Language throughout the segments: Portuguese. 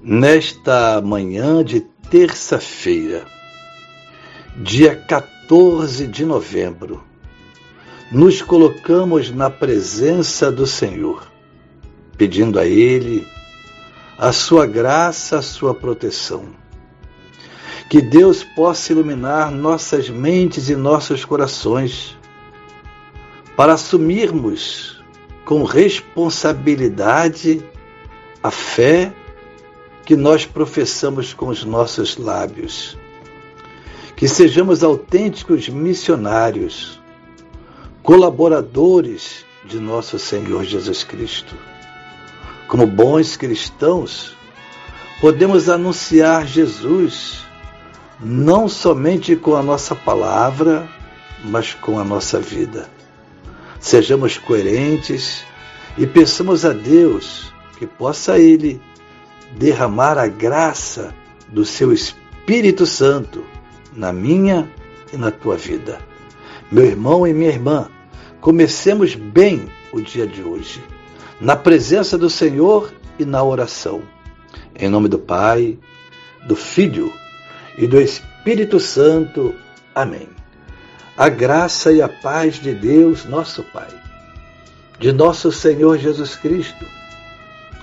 Nesta manhã de terça-feira, dia 14 de novembro, nos colocamos na presença do Senhor, pedindo a Ele a sua graça, a sua proteção. Que Deus possa iluminar nossas mentes e nossos corações para assumirmos com responsabilidade a fé que nós professamos com os nossos lábios. Que sejamos autênticos missionários, colaboradores de nosso Senhor Jesus Cristo. Como bons cristãos, podemos anunciar Jesus não somente com a nossa palavra, mas com a nossa vida. Sejamos coerentes e peçamos a Deus que possa Ele derramar a graça do seu Espírito Santo na minha e na tua vida. Meu irmão e minha irmã, comecemos bem o dia de hoje, na presença do Senhor e na oração. Em nome do Pai, do Filho e do Espírito Santo. Amém. A graça e a paz de Deus, nosso Pai, de nosso Senhor Jesus Cristo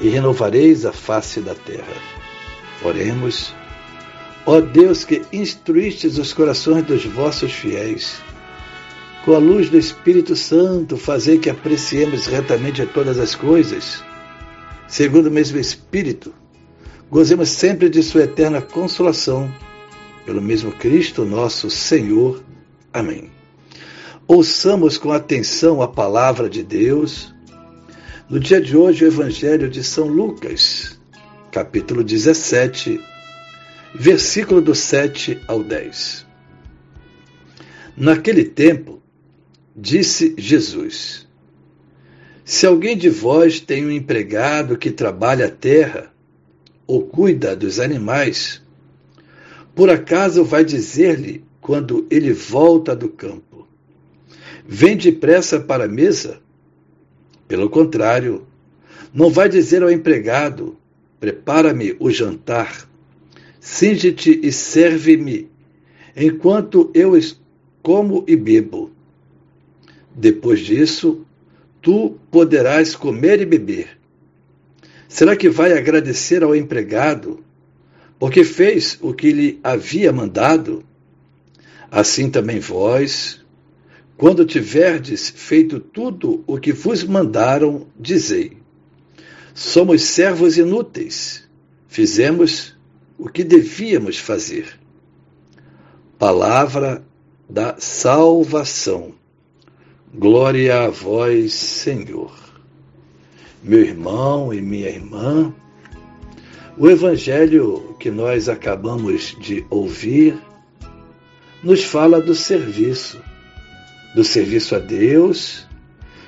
e renovareis a face da terra. Oremos. Ó Deus que instruístes os corações dos vossos fiéis, com a luz do Espírito Santo, fazei que apreciemos retamente todas as coisas, segundo o mesmo Espírito, gozemos sempre de Sua eterna consolação, pelo mesmo Cristo nosso Senhor. Amém. Ouçamos com atenção a palavra de Deus no dia de hoje, o Evangelho de São Lucas, capítulo 17, versículo do 7 ao 10. Naquele tempo, disse Jesus: Se alguém de vós tem um empregado que trabalha a terra ou cuida dos animais, por acaso vai dizer-lhe quando ele volta do campo: Vem depressa para a mesa? Pelo contrário, não vai dizer ao empregado: prepara-me o jantar, cinge-te e serve-me, enquanto eu como e bebo. Depois disso, tu poderás comer e beber. Será que vai agradecer ao empregado, porque fez o que lhe havia mandado? Assim também vós, quando tiverdes feito tudo o que vos mandaram, dizei: Somos servos inúteis, fizemos o que devíamos fazer. Palavra da salvação. Glória a vós, Senhor. Meu irmão e minha irmã, o evangelho que nós acabamos de ouvir nos fala do serviço do serviço a Deus,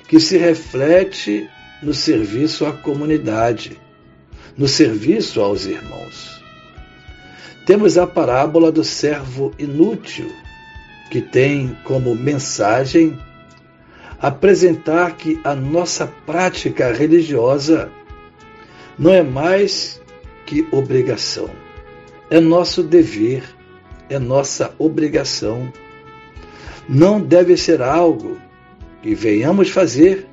que se reflete no serviço à comunidade, no serviço aos irmãos. Temos a parábola do servo inútil, que tem como mensagem apresentar que a nossa prática religiosa não é mais que obrigação, é nosso dever, é nossa obrigação não deve ser algo que venhamos fazer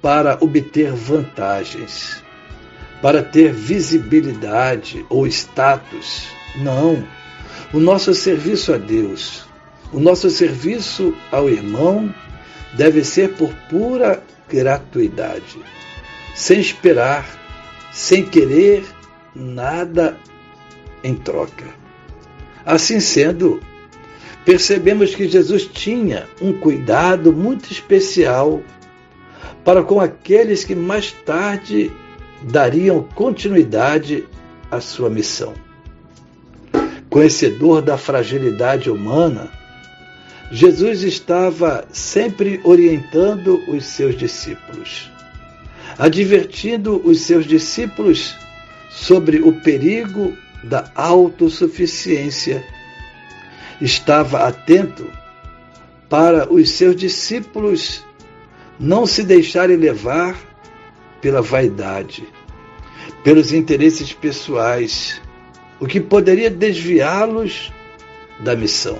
para obter vantagens, para ter visibilidade ou status, Não. O nosso serviço a Deus, o nosso serviço ao irmão deve ser por pura gratuidade, sem esperar, sem querer nada em troca. Assim sendo, percebemos que Jesus tinha um cuidado muito especial para com aqueles que mais tarde dariam continuidade à sua missão. Conhecedor da fragilidade humana, Jesus estava sempre orientando os seus discípulos, advertindo os seus discípulos sobre o perigo da autossuficiência. Estava atento para os seus discípulos não se deixarem levar pela vaidade, pelos interesses pessoais, o que poderia desviá-los da missão.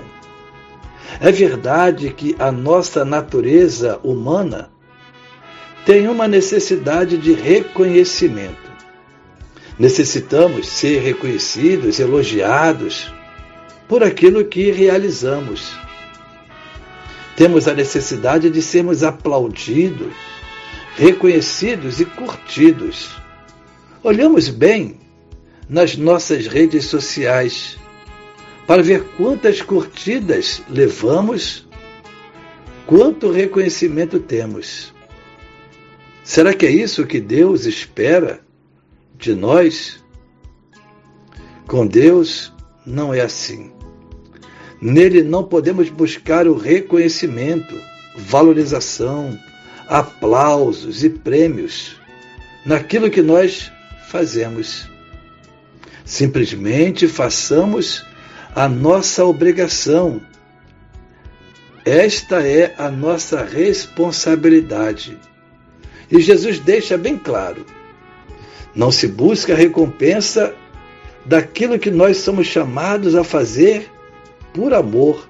É verdade que a nossa natureza humana tem uma necessidade de reconhecimento. Necessitamos ser reconhecidos, elogiados por aquilo que realizamos. Temos a necessidade de sermos aplaudidos, reconhecidos e curtidos. Olhamos bem nas nossas redes sociais para ver quantas curtidas levamos, quanto reconhecimento temos. Será que é isso que Deus espera de nós? Com Deus não é assim. Nele não podemos buscar o reconhecimento, valorização, aplausos e prêmios naquilo que nós fazemos. Simplesmente façamos a nossa obrigação. Esta é a nossa responsabilidade. E Jesus deixa bem claro: não se busca recompensa daquilo que nós somos chamados a fazer por amor.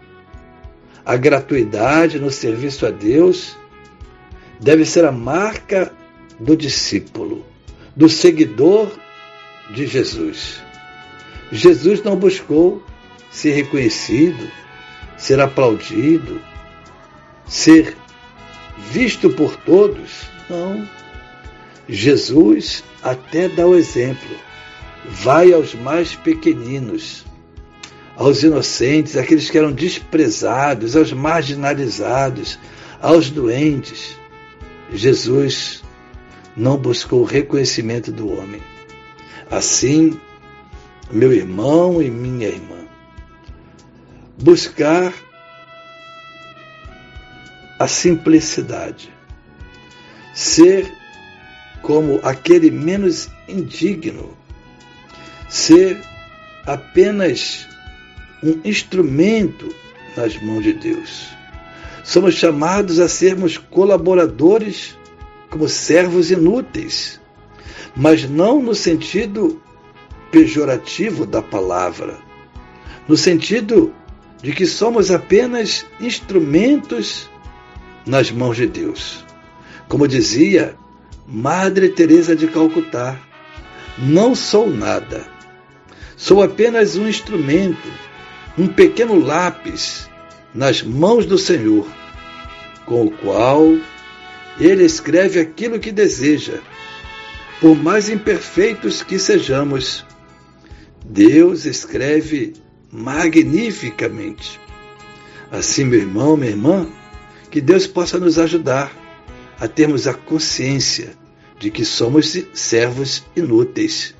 A gratuidade no serviço a Deus deve ser a marca do discípulo, do seguidor de Jesus. Jesus não buscou ser reconhecido, ser aplaudido, ser visto por todos. Não. Jesus até dá o exemplo. Vai aos mais pequeninos, aos inocentes, aqueles que eram desprezados, aos marginalizados, aos doentes. Jesus não buscou o reconhecimento do homem. Assim, meu irmão e minha irmã, buscar a simplicidade, ser como aquele menos indigno, ser apenas um instrumento nas mãos de Deus. Somos chamados a sermos colaboradores como servos inúteis, mas não no sentido pejorativo da palavra, no sentido de que somos apenas instrumentos nas mãos de Deus. Como dizia Madre Teresa de Calcutá, não sou nada. Sou apenas um instrumento, um pequeno lápis nas mãos do Senhor, com o qual ele escreve aquilo que deseja. Por mais imperfeitos que sejamos, Deus escreve magnificamente. Assim, meu irmão, minha irmã, que Deus possa nos ajudar a termos a consciência de que somos servos inúteis,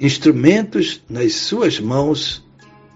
instrumentos nas Suas mãos,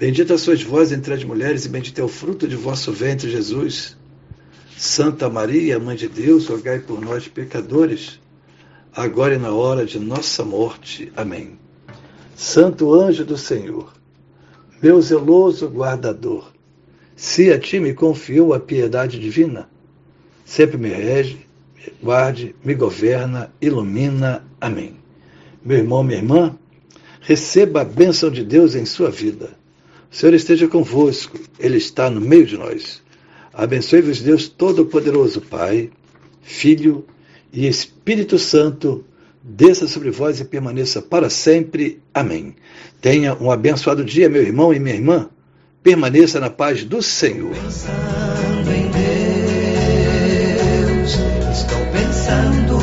Bendita sois vós entre as mulheres, e bendito é o fruto de vosso ventre, Jesus. Santa Maria, Mãe de Deus, rogai por nós, pecadores, agora e na hora de nossa morte. Amém. Santo anjo do Senhor, meu zeloso guardador, se a ti me confiou a piedade divina, sempre me rege, me guarde, me governa, ilumina. Amém. Meu irmão, minha irmã, receba a bênção de Deus em sua vida. Senhor esteja convosco, Ele está no meio de nós. Abençoe-vos, Deus Todo-Poderoso, Pai, Filho e Espírito Santo, desça sobre vós e permaneça para sempre. Amém. Tenha um abençoado dia, meu irmão e minha irmã. Permaneça na paz do Senhor. Pensando em Deus, estou pensando